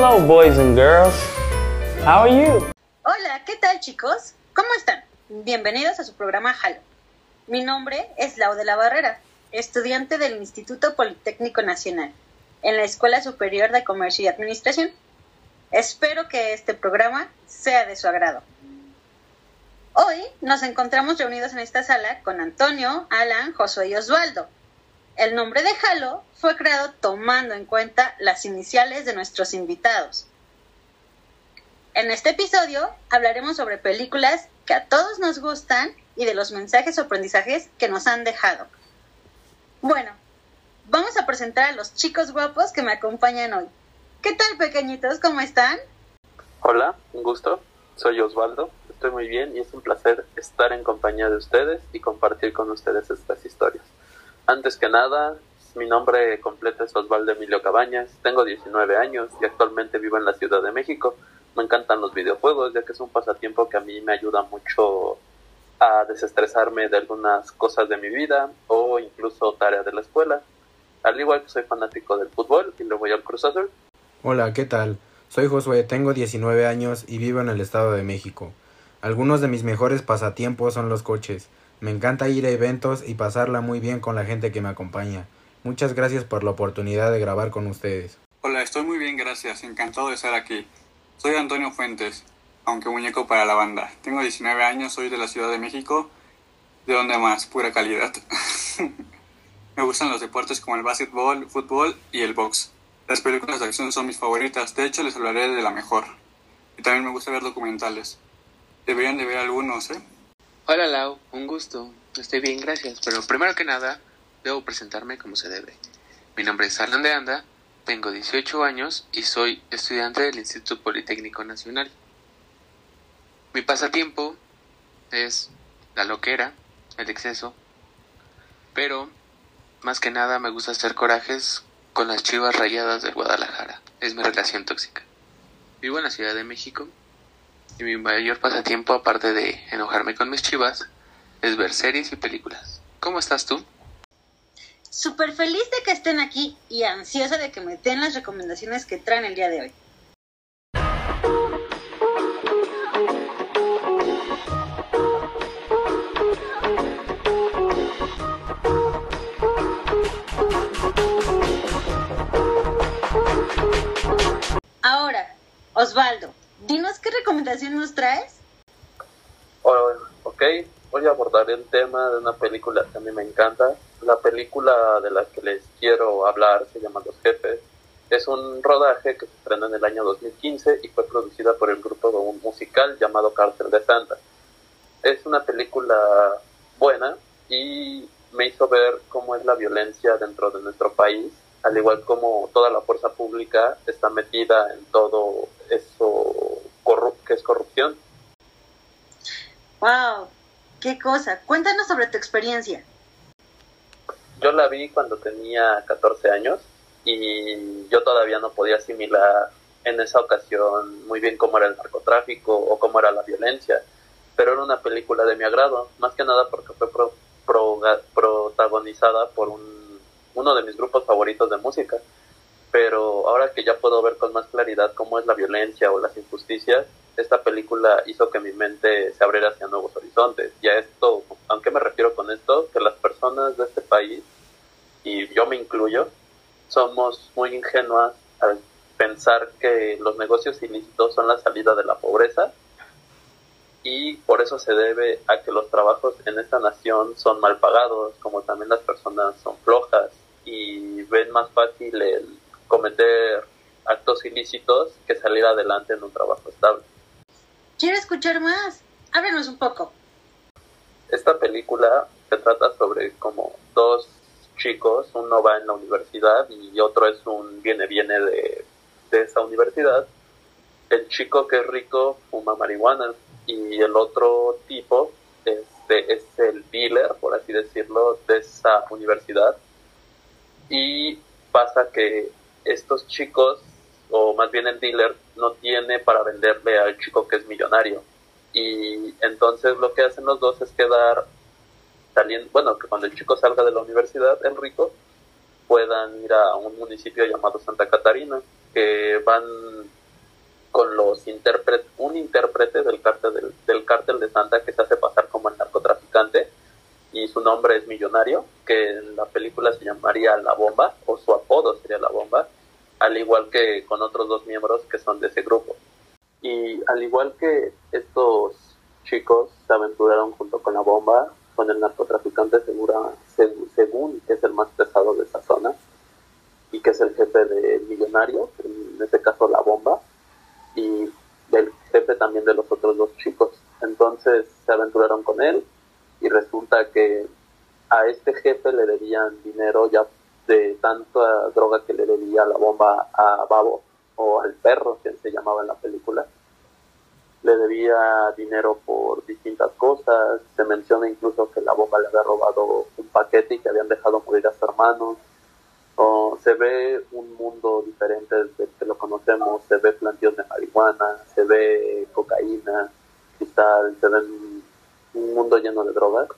Hello, boys and girls. How are you? Hola, ¿qué tal chicos? ¿Cómo están? Bienvenidos a su programa Halo. Mi nombre es Lau de la Barrera, estudiante del Instituto Politécnico Nacional, en la Escuela Superior de Comercio y Administración. Espero que este programa sea de su agrado. Hoy nos encontramos reunidos en esta sala con Antonio, Alan, Josué y Osvaldo. El nombre de Halo fue creado tomando en cuenta las iniciales de nuestros invitados. En este episodio hablaremos sobre películas que a todos nos gustan y de los mensajes o aprendizajes que nos han dejado. Bueno, vamos a presentar a los chicos guapos que me acompañan hoy. ¿Qué tal, pequeñitos? ¿Cómo están? Hola, un gusto. Soy Osvaldo. Estoy muy bien y es un placer estar en compañía de ustedes y compartir con ustedes estas historias. Antes que nada, mi nombre completo es Osvaldo Emilio Cabañas. Tengo 19 años y actualmente vivo en la Ciudad de México. Me encantan los videojuegos, ya que es un pasatiempo que a mí me ayuda mucho a desestresarme de algunas cosas de mi vida o incluso tareas de la escuela. Al igual que soy fanático del fútbol y le voy al Cruz Azul. Hola, ¿qué tal? Soy Josué, tengo 19 años y vivo en el Estado de México. Algunos de mis mejores pasatiempos son los coches. Me encanta ir a eventos y pasarla muy bien con la gente que me acompaña. Muchas gracias por la oportunidad de grabar con ustedes. Hola, estoy muy bien, gracias. Encantado de estar aquí. Soy Antonio Fuentes, aunque muñeco para la banda. Tengo 19 años, soy de la Ciudad de México. ¿De dónde más? Pura calidad. Me gustan los deportes como el básquetbol, fútbol y el box. Las películas de acción son mis favoritas, de hecho les hablaré de la mejor. Y también me gusta ver documentales. Deberían de ver algunos, ¿eh? Hola Lau, un gusto. Estoy bien, gracias. Pero primero que nada, debo presentarme como se debe. Mi nombre es Alan de Anda, tengo 18 años y soy estudiante del Instituto Politécnico Nacional. Mi pasatiempo es la loquera, el exceso, pero más que nada me gusta hacer corajes con las chivas rayadas del Guadalajara. Es mi relación tóxica. Vivo en la Ciudad de México y mi mayor pasatiempo, aparte de enojarme con mis chivas, es ver series y películas. ¿Cómo estás tú? Súper feliz de que estén aquí y ansiosa de que me den las recomendaciones que traen el día de hoy. Ahora, Osvaldo, dinos qué recomendación nos traes. Oh, ok, voy a abordar el tema de una película que a mí me encanta. La película de la que les quiero hablar se llama Los Jefes. Es un rodaje que se estrenó en el año 2015 y fue producida por el grupo de un musical llamado Cárcel de Santa. Es una película buena y me hizo ver cómo es la violencia dentro de nuestro país, al igual como toda la fuerza pública está metida en todo eso que es corrupción. ¡Wow! ¡Qué cosa! Cuéntanos sobre tu experiencia. Yo la vi cuando tenía 14 años y yo todavía no podía asimilar en esa ocasión muy bien cómo era el narcotráfico o cómo era la violencia, pero era una película de mi agrado, más que nada porque fue pro, pro, protagonizada por un, uno de mis grupos favoritos de música. Pero ahora que ya puedo ver con más claridad cómo es la violencia o las injusticias, esta película hizo que mi mente se abriera hacia nuevos horizontes. Y a esto, ¿a qué me refiero con esto? Que las personas de este país, y yo me incluyo, somos muy ingenuas al pensar que los negocios ilícitos son la salida de la pobreza y por eso se debe a que los trabajos en esta nación son mal pagados, como también las personas son flojas y ven más fácil el cometer actos ilícitos que salir adelante en un trabajo estable. Quiero escuchar más. Háblanos un poco. Esta película se trata sobre como dos chicos, uno va en la universidad y otro es un viene viene de, de esa universidad. El chico que es rico fuma marihuana y el otro tipo este, es el dealer, por así decirlo, de esa universidad. Y pasa que estos chicos, o más bien el dealer, no tiene para venderle al chico que es millonario. Y entonces lo que hacen los dos es quedar saliendo, bueno, que cuando el chico salga de la universidad, el rico, puedan ir a un municipio llamado Santa Catarina. que van con los intérpretes, un intérprete del cártel, del, del cártel de Santa que se hace pasar como el narcotraficante y su nombre es Millonario, que en la película se llamaría La Bomba, o su apodo sería La Bomba, al igual que con otros dos miembros que son de ese grupo. Y al igual que estos chicos se aventuraron junto con La Bomba, con el narcotraficante segura, según que es el más pesado de esa zona, y que es el jefe de Millonario, en este caso La Bomba, y del jefe también de los otros dos chicos. Entonces se aventuraron con él, y resulta que a este jefe le debían dinero ya de tanta droga que le debía la bomba a Babo o al perro que se llamaba en la película. Le debía dinero por distintas cosas se menciona incluso que la bomba le había robado un paquete y que habían dejado morir a su hermano. O se ve un mundo diferente desde que lo conocemos se ve plantíos de marihuana se ve cocaína cristal se ven mundo lleno de drogas,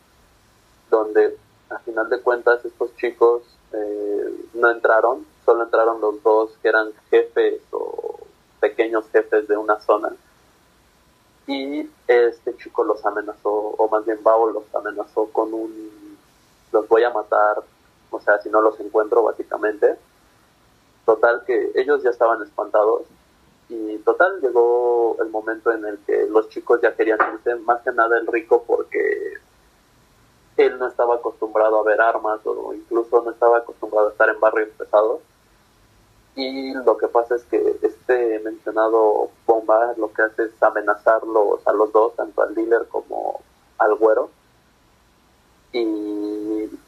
donde a final de cuentas estos chicos eh, no entraron, solo entraron los dos que eran jefes o pequeños jefes de una zona. Y este chico los amenazó, o más bien Bao los amenazó con un, los voy a matar, o sea, si no los encuentro básicamente. Total que ellos ya estaban espantados y total, llegó el momento en el que los chicos ya querían irse, más que nada el rico, porque él no estaba acostumbrado a ver armas o incluso no estaba acostumbrado a estar en barrios pesados. Y lo que pasa es que este mencionado bomba lo que hace es amenazarlos a los dos, tanto al dealer como al güero, y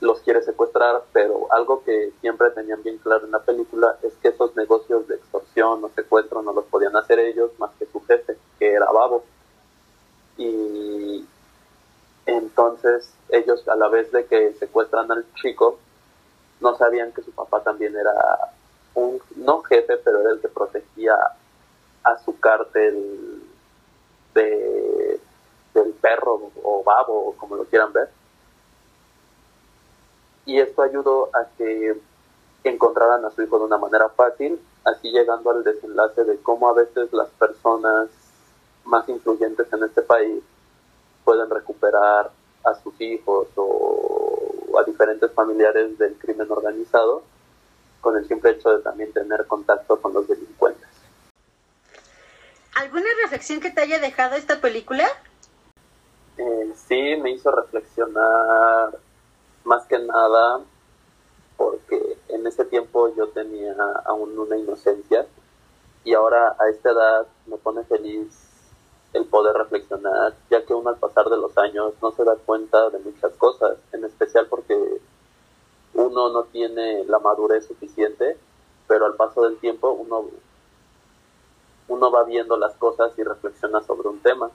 los quiere secuestrar, pero algo que siempre tenían bien claro en la película es que esos negocios de extorsión o secuestro no los podían hacer ellos más que su jefe, que era Babo. Y entonces ellos a la vez de que secuestran al chico, no sabían que su papá también era un, no jefe, pero era el que protegía a su cártel de, del perro o babo, o como lo quieran ver y esto ayudó a que encontraran a su hijo de una manera fácil, así llegando al desenlace de cómo a veces las personas más influyentes en este país pueden recuperar a sus hijos o a diferentes familiares del crimen organizado con el simple hecho de también tener contacto con los delincuentes. ¿Alguna reflexión que te haya dejado esta película? Eh, sí, me hizo reflexionar más que nada porque en ese tiempo yo tenía aún una inocencia y ahora a esta edad me pone feliz el poder reflexionar, ya que uno al pasar de los años no se da cuenta de muchas cosas, en especial porque uno no tiene la madurez suficiente, pero al paso del tiempo uno, uno va viendo las cosas y reflexiona sobre un tema.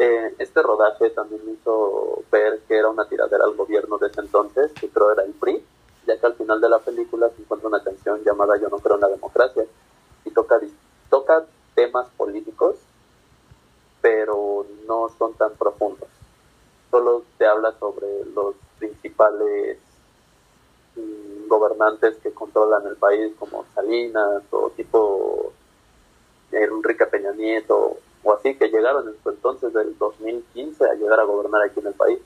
Eh, este rodaje también me hizo ver que era una tiradera al gobierno de ese entonces, que creo era el PRI, ya que al final de la película se encuentra una canción llamada Yo no creo en la democracia y toca, toca temas políticos, pero no son tan profundos. Solo te habla sobre los principales mm, gobernantes que controlan el país, como Salinas o tipo Enrique Peña Nieto o así que llegaron en su entonces del 2015 a llegar a gobernar aquí en el país.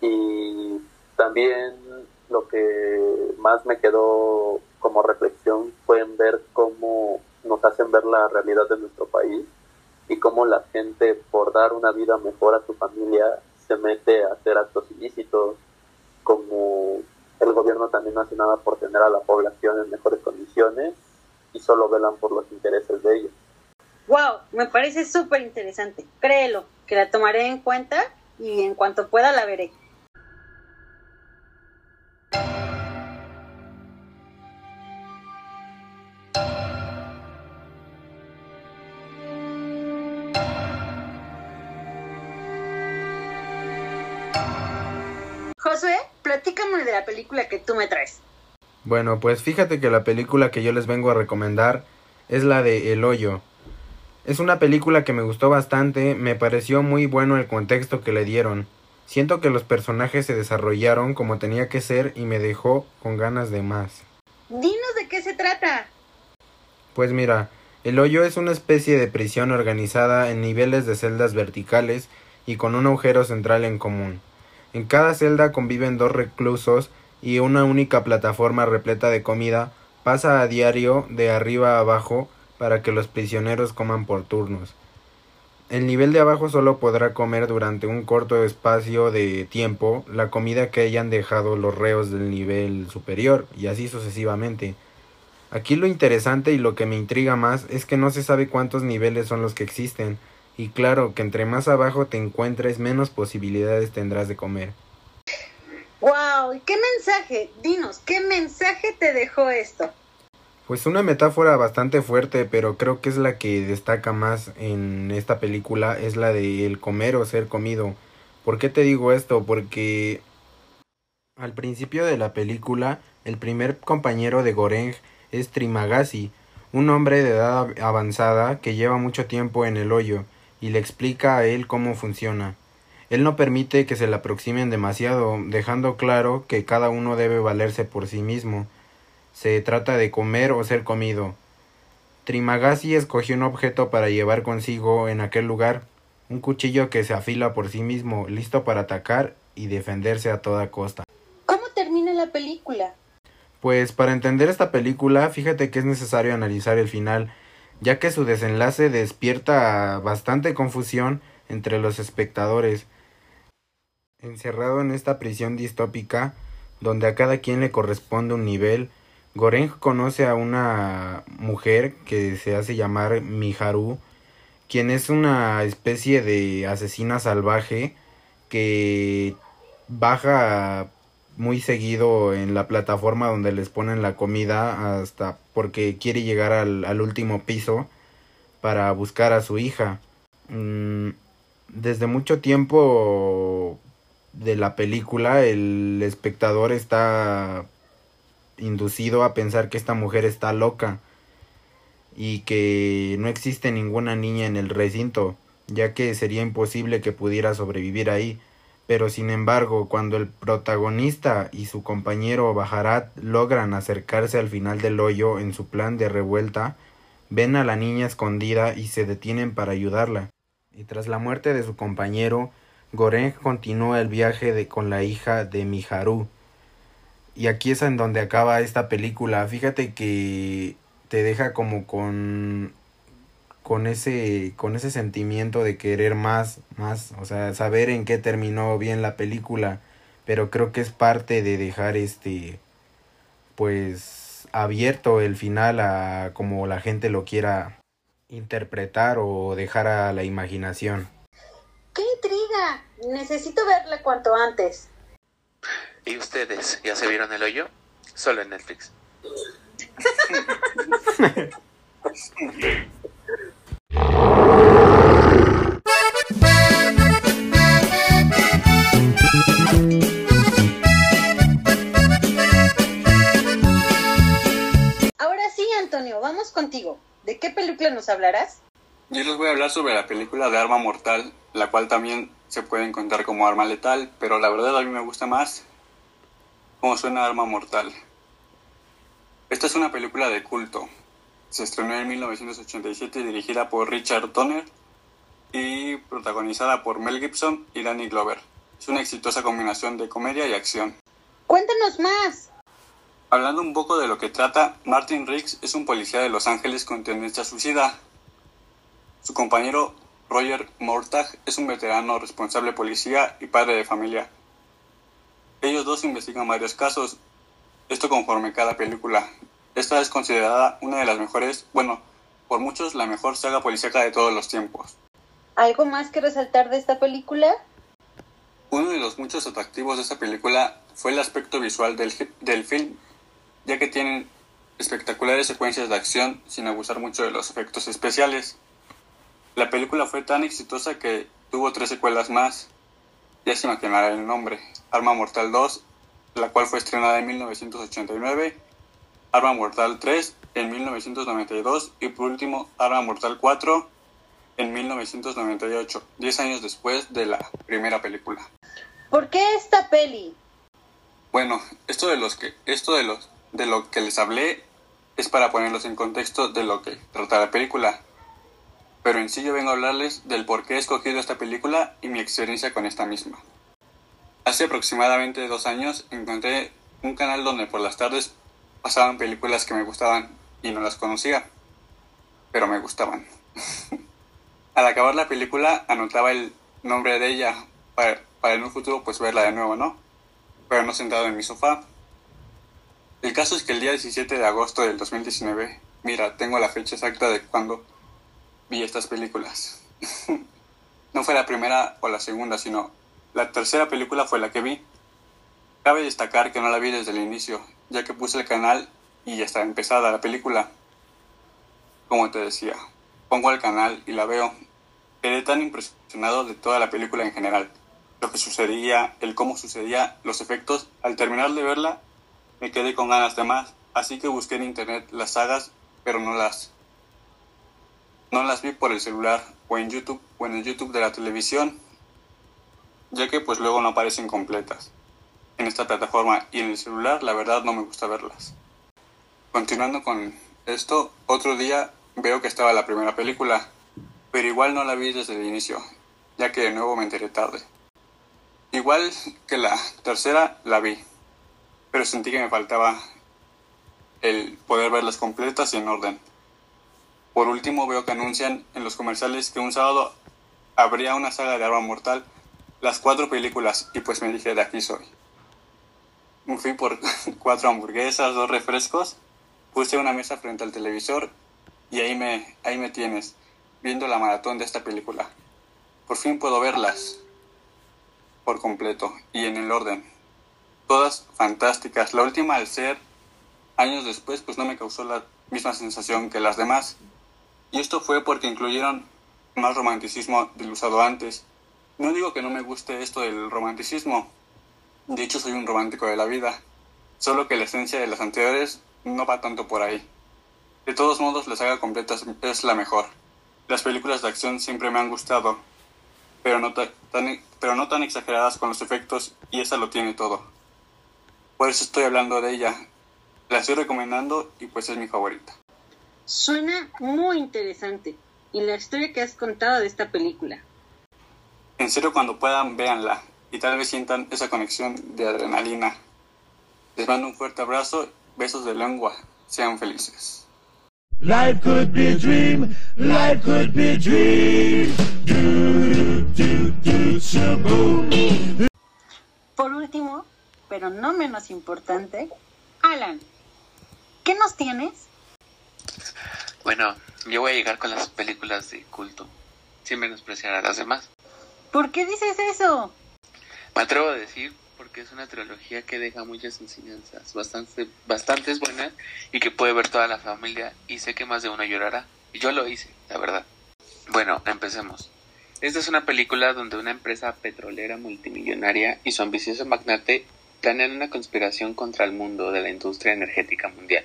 Y también lo que más me quedó como reflexión fue en ver cómo nos hacen ver la realidad de nuestro país y cómo la gente por dar una vida mejor a su familia se mete a hacer actos ilícitos, como el gobierno también no hace nada por tener a la población en mejores condiciones y solo velan por los intereses de ellos. Wow, me parece súper interesante. Créelo, que la tomaré en cuenta y en cuanto pueda la veré. Josué, platícame de la película que tú me traes. Bueno, pues fíjate que la película que yo les vengo a recomendar es la de El Hoyo, es una película que me gustó bastante, me pareció muy bueno el contexto que le dieron. Siento que los personajes se desarrollaron como tenía que ser y me dejó con ganas de más. Dinos de qué se trata. Pues mira, el hoyo es una especie de prisión organizada en niveles de celdas verticales y con un agujero central en común. En cada celda conviven dos reclusos y una única plataforma repleta de comida pasa a diario de arriba a abajo para que los prisioneros coman por turnos. El nivel de abajo solo podrá comer durante un corto espacio de tiempo la comida que hayan dejado los reos del nivel superior y así sucesivamente. Aquí lo interesante y lo que me intriga más es que no se sabe cuántos niveles son los que existen, y claro que entre más abajo te encuentres menos posibilidades tendrás de comer. ¡Wow! ¿Y qué mensaje? Dinos, ¿qué mensaje te dejó esto? Pues una metáfora bastante fuerte, pero creo que es la que destaca más en esta película, es la de el comer o ser comido. ¿Por qué te digo esto? Porque al principio de la película, el primer compañero de Goreng es Trimagasi, un hombre de edad avanzada que lleva mucho tiempo en el hoyo, y le explica a él cómo funciona. Él no permite que se le aproximen demasiado, dejando claro que cada uno debe valerse por sí mismo. Se trata de comer o ser comido. Trimagasi escogió un objeto para llevar consigo en aquel lugar, un cuchillo que se afila por sí mismo, listo para atacar y defenderse a toda costa. ¿Cómo termina la película? Pues para entender esta película, fíjate que es necesario analizar el final, ya que su desenlace despierta bastante confusión entre los espectadores. Encerrado en esta prisión distópica, donde a cada quien le corresponde un nivel, Goreng conoce a una mujer que se hace llamar Miharu, quien es una especie de asesina salvaje que baja muy seguido en la plataforma donde les ponen la comida hasta porque quiere llegar al, al último piso para buscar a su hija. Mm, desde mucho tiempo de la película el espectador está inducido a pensar que esta mujer está loca y que no existe ninguna niña en el recinto, ya que sería imposible que pudiera sobrevivir ahí. Pero sin embargo, cuando el protagonista y su compañero Bajarat logran acercarse al final del hoyo en su plan de revuelta, ven a la niña escondida y se detienen para ayudarla. Y tras la muerte de su compañero, Goreng continúa el viaje con la hija de Miharu. Y aquí es en donde acaba esta película. Fíjate que te deja como con con ese con ese sentimiento de querer más más o sea saber en qué terminó bien la película pero creo que es parte de dejar este pues abierto el final a como la gente lo quiera interpretar o dejar a la imaginación ¡Qué intriga! Necesito verla cuanto antes. ¿Y ustedes ya se vieron el hoyo? Solo en Netflix. Ahora sí, Antonio, vamos contigo. ¿De qué película nos hablarás? Yo les voy a hablar sobre la película de Arma Mortal, la cual también se puede encontrar como arma letal, pero la verdad a mí me gusta más cómo suena Arma Mortal. Esta es una película de culto. Se estrenó en 1987 dirigida por Richard Donner y protagonizada por Mel Gibson y Danny Glover. Es una exitosa combinación de comedia y acción. Cuéntanos más. Hablando un poco de lo que trata, Martin Riggs es un policía de Los Ángeles con tendencia suicida. Su compañero Roger Mortag es un veterano responsable policía y padre de familia. Ellos dos investigan varios casos, esto conforme cada película. Esta es considerada una de las mejores, bueno, por muchos la mejor saga policíaca de todos los tiempos. ¿Algo más que resaltar de esta película? Uno de los muchos atractivos de esta película fue el aspecto visual del, del film, ya que tienen espectaculares secuencias de acción sin abusar mucho de los efectos especiales. La película fue tan exitosa que tuvo tres secuelas más, ya se imaginará el nombre, Arma Mortal 2, la cual fue estrenada en 1989, Arma Mortal 3 en 1992 y por último Arma Mortal 4 en 1998, 10 años después de la primera película. ¿Por qué esta peli? Bueno, esto de los que esto de los de lo que les hablé es para ponerlos en contexto de lo que trata la película. Pero en sí yo vengo a hablarles del por qué he escogido esta película y mi experiencia con esta misma. Hace aproximadamente dos años encontré un canal donde por las tardes pasaban películas que me gustaban y no las conocía, pero me gustaban. Al acabar la película anotaba el nombre de ella para, para en un futuro pues verla de nuevo, ¿no? Pero no sentado en mi sofá. El caso es que el día 17 de agosto del 2019, mira, tengo la fecha exacta de cuando vi estas películas. no fue la primera o la segunda, sino la tercera película fue la que vi. Cabe destacar que no la vi desde el inicio, ya que puse el canal y ya estaba empezada la película. Como te decía, pongo el canal y la veo. Quedé tan impresionado de toda la película en general. Lo que sucedía, el cómo sucedía, los efectos. Al terminar de verla, me quedé con ganas de más. Así que busqué en internet las sagas, pero no las no las vi por el celular o en YouTube o en el YouTube de la televisión, ya que pues luego no aparecen completas. En esta plataforma y en el celular la verdad no me gusta verlas. Continuando con esto, otro día veo que estaba la primera película, pero igual no la vi desde el inicio, ya que de nuevo me enteré tarde. Igual que la tercera la vi, pero sentí que me faltaba el poder verlas completas y en orden. Por último, veo que anuncian en los comerciales que un sábado habría una saga de Arma Mortal, las cuatro películas, y pues me dije, de aquí soy. Fui por cuatro hamburguesas, dos refrescos, puse una mesa frente al televisor y ahí me, ahí me tienes, viendo la maratón de esta película. Por fin puedo verlas por completo y en el orden. Todas fantásticas. La última al ser años después pues no me causó la misma sensación que las demás. Y esto fue porque incluyeron más romanticismo del usado antes. No digo que no me guste esto del romanticismo. De hecho, soy un romántico de la vida. Solo que la esencia de las anteriores no va tanto por ahí. De todos modos, la saga completa es la mejor. Las películas de acción siempre me han gustado, pero no, tan, pero no tan exageradas con los efectos y esa lo tiene todo. Por eso estoy hablando de ella. La estoy recomendando y pues es mi favorita. Suena muy interesante. Y la historia que has contado de esta película. En serio, cuando puedan, véanla. Y tal vez sientan esa conexión de adrenalina. Les mando un fuerte abrazo, besos de lengua. Sean felices. Life could be a dream, life could be a dream. Por último, pero no menos importante, Alan, ¿qué nos tienes? Bueno, yo voy a llegar con las películas de culto, sin menospreciar a las demás. ¿Por qué dices eso? Me atrevo a decir porque es una trilogía que deja muchas enseñanzas, bastante, bastantes buenas y que puede ver toda la familia y sé que más de uno llorará. Yo lo hice, la verdad. Bueno, empecemos. Esta es una película donde una empresa petrolera multimillonaria y su ambicioso magnate planean una conspiración contra el mundo de la industria energética mundial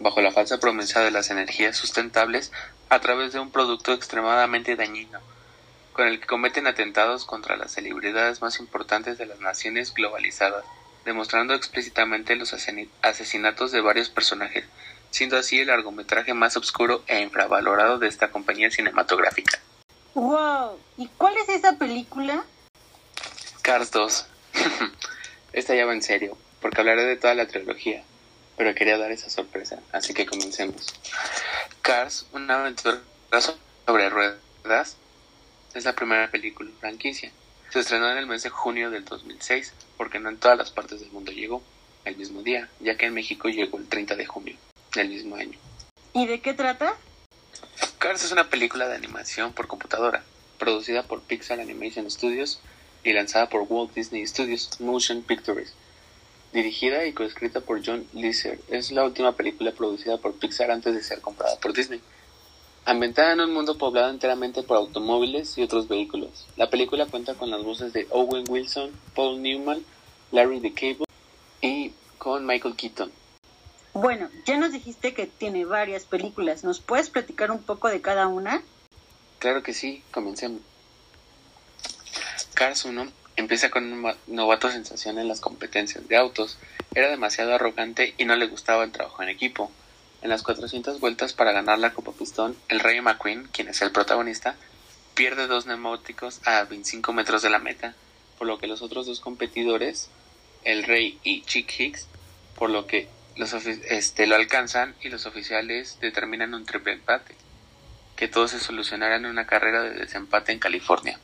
bajo la falsa promesa de las energías sustentables a través de un producto extremadamente dañino, con el que cometen atentados contra las celebridades más importantes de las naciones globalizadas, demostrando explícitamente los asesinatos de varios personajes, siendo así el largometraje más oscuro e infravalorado de esta compañía cinematográfica. ¡Wow! ¿Y cuál es esa película? Cars 2. Esta ya va en serio, porque hablaré de toda la trilogía, pero quería dar esa sorpresa, así que comencemos. Cars, una aventura sobre ruedas, es la primera película en franquicia. Se estrenó en el mes de junio del 2006, porque no en todas las partes del mundo llegó el mismo día, ya que en México llegó el 30 de junio del mismo año. ¿Y de qué trata? Cars es una película de animación por computadora, producida por Pixar Animation Studios y lanzada por Walt Disney Studios Motion Pictures dirigida y coescrita por John Lasseter. Es la última película producida por Pixar antes de ser comprada por Disney. Ambientada en un mundo poblado enteramente por automóviles y otros vehículos. La película cuenta con las voces de Owen Wilson, Paul Newman, Larry DeCable y con Michael Keaton. Bueno, ya nos dijiste que tiene varias películas. ¿Nos puedes platicar un poco de cada una? Claro que sí, comencemos. Cars 1 Empieza con una novato sensación en las competencias de autos. Era demasiado arrogante y no le gustaba el trabajo en equipo. En las 400 vueltas para ganar la Copa Pistón, el Rey McQueen, quien es el protagonista, pierde dos neumáticos a 25 metros de la meta, por lo que los otros dos competidores, el Rey y Chick Hicks, por lo que los este, lo alcanzan y los oficiales determinan un triple empate, que todo se solucionará en una carrera de desempate en California.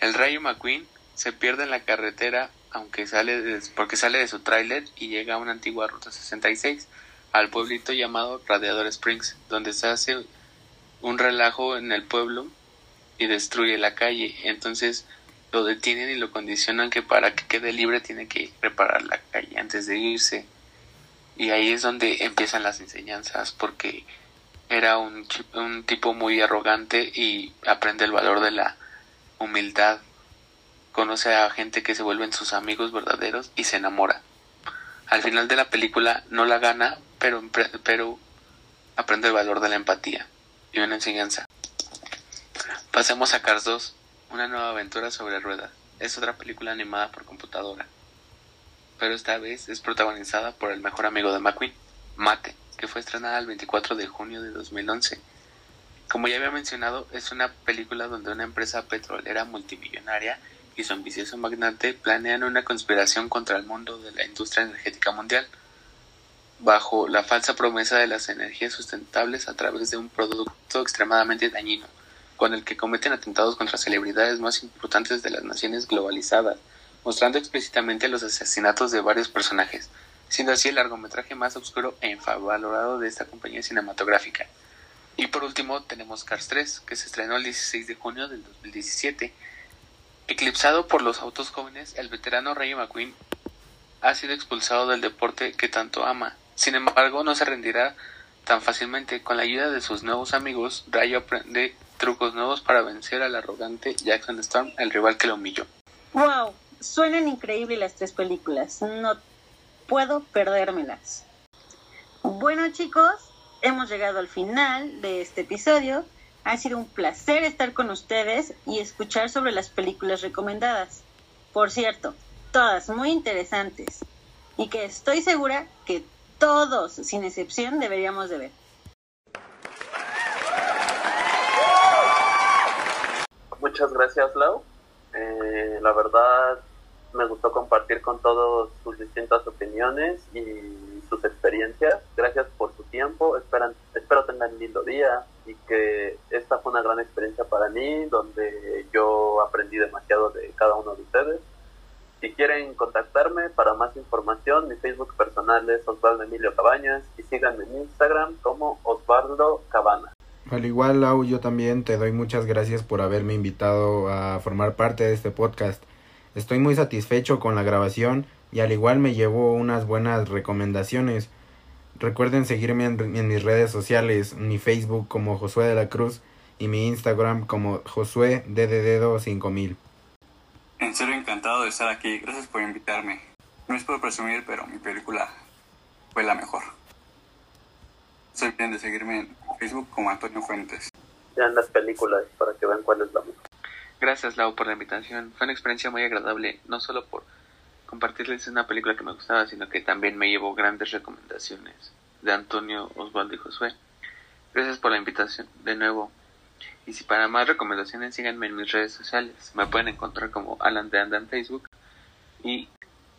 El Rey McQueen se pierde en la carretera aunque sale porque sale de su tráiler y llega a una antigua ruta 66 al pueblito llamado Radiador Springs, donde se hace un relajo en el pueblo y destruye la calle. Entonces lo detienen y lo condicionan que para que quede libre tiene que reparar la calle antes de irse. Y ahí es donde empiezan las enseñanzas, porque era un, un tipo muy arrogante y aprende el valor de la humildad. Conoce a gente que se vuelven sus amigos verdaderos y se enamora. Al final de la película no la gana, pero, pero aprende el valor de la empatía y una enseñanza. Pasemos a Cars 2, una nueva aventura sobre ruedas. Es otra película animada por computadora, pero esta vez es protagonizada por el mejor amigo de McQueen, Mate, que fue estrenada el 24 de junio de 2011. Como ya había mencionado, es una película donde una empresa petrolera multimillonaria y su ambicioso magnate planean una conspiración contra el mundo de la industria energética mundial bajo la falsa promesa de las energías sustentables a través de un producto extremadamente dañino, con el que cometen atentados contra celebridades más importantes de las naciones globalizadas, mostrando explícitamente los asesinatos de varios personajes, siendo así el largometraje más oscuro e infravalorado de esta compañía cinematográfica. Y por último tenemos Cars 3, que se estrenó el 16 de junio del 2017. Eclipsado por los autos jóvenes, el veterano Ray McQueen ha sido expulsado del deporte que tanto ama, sin embargo, no se rendirá tan fácilmente. Con la ayuda de sus nuevos amigos, Rayo aprende trucos nuevos para vencer al arrogante Jackson Storm, el rival que lo humilló. ¡Wow! Suenan increíbles las tres películas. No puedo perdérmelas. Bueno, chicos, hemos llegado al final de este episodio. Ha sido un placer estar con ustedes y escuchar sobre las películas recomendadas. Por cierto, todas muy interesantes. Y que estoy segura que todos, sin excepción, deberíamos de ver. Muchas gracias, Lau. Eh, la verdad, me gustó compartir con todos sus distintas opiniones y sus experiencias. Gracias por su tiempo. Esperan, espero tengan un lindo día y que esta fue una gran experiencia para mí, donde yo aprendí demasiado de cada uno de ustedes. Si quieren contactarme para más información, mi Facebook personal es Osvaldo Emilio Cabañas y síganme en Instagram como Osvaldo Cabana. Al igual, Lau, yo también te doy muchas gracias por haberme invitado a formar parte de este podcast. Estoy muy satisfecho con la grabación y al igual me llevo unas buenas recomendaciones. Recuerden seguirme en, en mis redes sociales, mi Facebook como Josué de la Cruz y mi Instagram como Josué de Dedo 5000. En serio encantado de estar aquí. Gracias por invitarme. No es por presumir, pero mi película fue la mejor. Soy bien de seguirme en Facebook como Antonio Fuentes. Vean las películas para que vean cuál es la mejor. Gracias, Lau, por la invitación. Fue una experiencia muy agradable, no solo por compartirles una película que me gustaba, sino que también me llevó grandes recomendaciones de Antonio, Osvaldo y Josué. Gracias por la invitación de nuevo. Y si para más recomendaciones síganme en mis redes sociales. Me pueden encontrar como Alan de Anda en Facebook y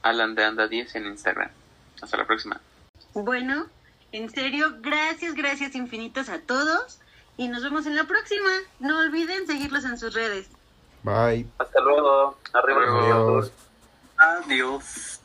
Alan de Anda 10 en Instagram. Hasta la próxima. Bueno, en serio, gracias, gracias infinitas a todos y nos vemos en la próxima. No olviden seguirlos en sus redes. Bye. Hasta luego. Arriba Adiós. Adiós.